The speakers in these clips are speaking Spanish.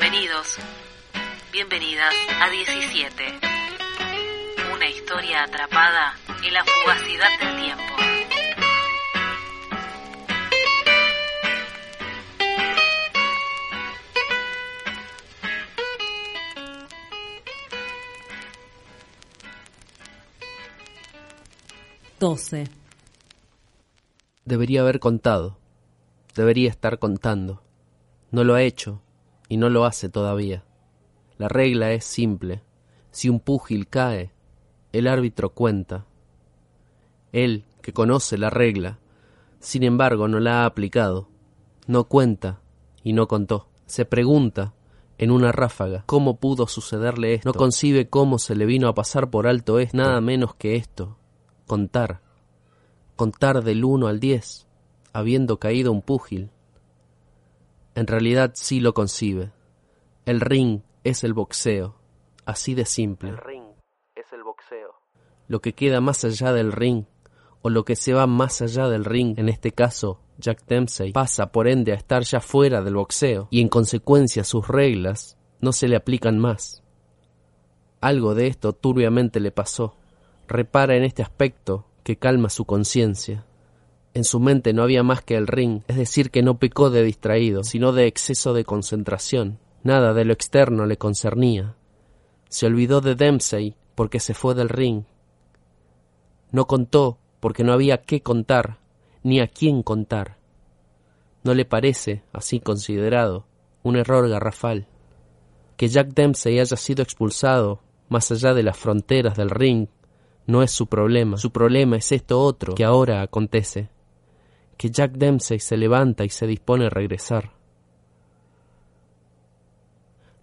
Bienvenidos, bienvenidas a 17. Una historia atrapada en la fugacidad del tiempo. Doce. Debería haber contado. Debería estar contando. No lo ha hecho y no lo hace todavía. La regla es simple. Si un púgil cae, el árbitro cuenta. Él, que conoce la regla, sin embargo no la ha aplicado, no cuenta y no contó. Se pregunta, en una ráfaga, cómo pudo sucederle esto. No concibe cómo se le vino a pasar por alto esto. Nada menos que esto. Contar. Contar del uno al diez, habiendo caído un púgil. En realidad sí lo concibe. El ring es el boxeo, así de simple. El ring es el boxeo. Lo que queda más allá del ring, o lo que se va más allá del ring, en este caso Jack Dempsey, pasa por ende a estar ya fuera del boxeo, y en consecuencia sus reglas no se le aplican más. Algo de esto turbiamente le pasó. Repara en este aspecto que calma su conciencia. En su mente no había más que el ring, es decir, que no pecó de distraído, sino de exceso de concentración. Nada de lo externo le concernía. Se olvidó de Dempsey porque se fue del ring. No contó porque no había qué contar, ni a quién contar. ¿No le parece, así considerado, un error garrafal? Que Jack Dempsey haya sido expulsado más allá de las fronteras del ring no es su problema. Su problema es esto otro que ahora acontece que Jack Dempsey se levanta y se dispone a regresar.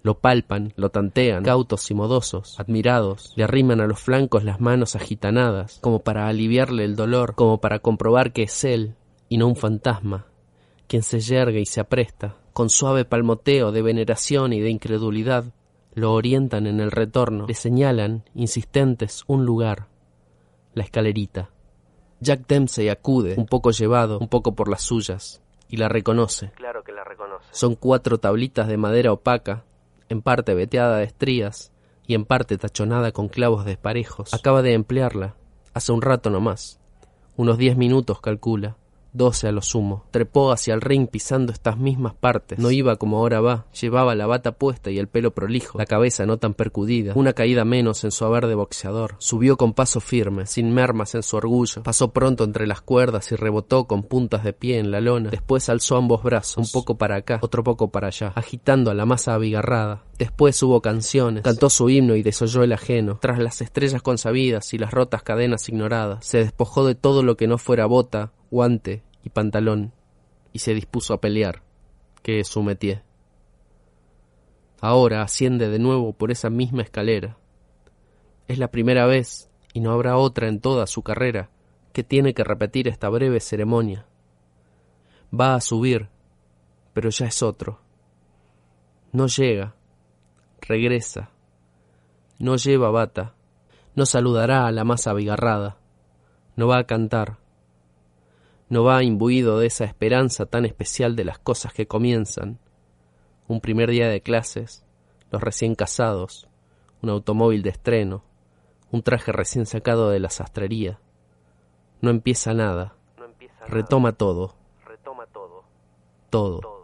Lo palpan, lo tantean, cautos y modosos, admirados, le arriman a los flancos las manos agitanadas, como para aliviarle el dolor, como para comprobar que es él, y no un fantasma, quien se yergue y se apresta, con suave palmoteo de veneración y de incredulidad, lo orientan en el retorno, le señalan, insistentes, un lugar, la escalerita. Jack Dempsey acude, un poco llevado, un poco por las suyas, y la reconoce. Claro que la reconoce. Son cuatro tablitas de madera opaca, en parte veteada de estrías y en parte tachonada con clavos desparejos. Acaba de emplearla, hace un rato no más. Unos diez minutos calcula doce a lo sumo. Trepó hacia el ring pisando estas mismas partes. No iba como ahora va. Llevaba la bata puesta y el pelo prolijo, la cabeza no tan percudida, una caída menos en su haber de boxeador. Subió con paso firme, sin mermas en su orgullo. Pasó pronto entre las cuerdas y rebotó con puntas de pie en la lona. Después alzó ambos brazos, un poco para acá, otro poco para allá, agitando a la masa abigarrada. Después hubo canciones, cantó su himno y desoyó el ajeno. Tras las estrellas consabidas y las rotas cadenas ignoradas, se despojó de todo lo que no fuera bota, guante y pantalón y se dispuso a pelear, que es su métier. Ahora asciende de nuevo por esa misma escalera. Es la primera vez, y no habrá otra en toda su carrera, que tiene que repetir esta breve ceremonia. Va a subir, pero ya es otro. No llega, regresa, no lleva bata, no saludará a la masa abigarrada, no va a cantar, no va imbuido de esa esperanza tan especial de las cosas que comienzan. Un primer día de clases, los recién casados, un automóvil de estreno, un traje recién sacado de la sastrería. No empieza nada. No empieza Retoma todo. Retoma todo. Todo.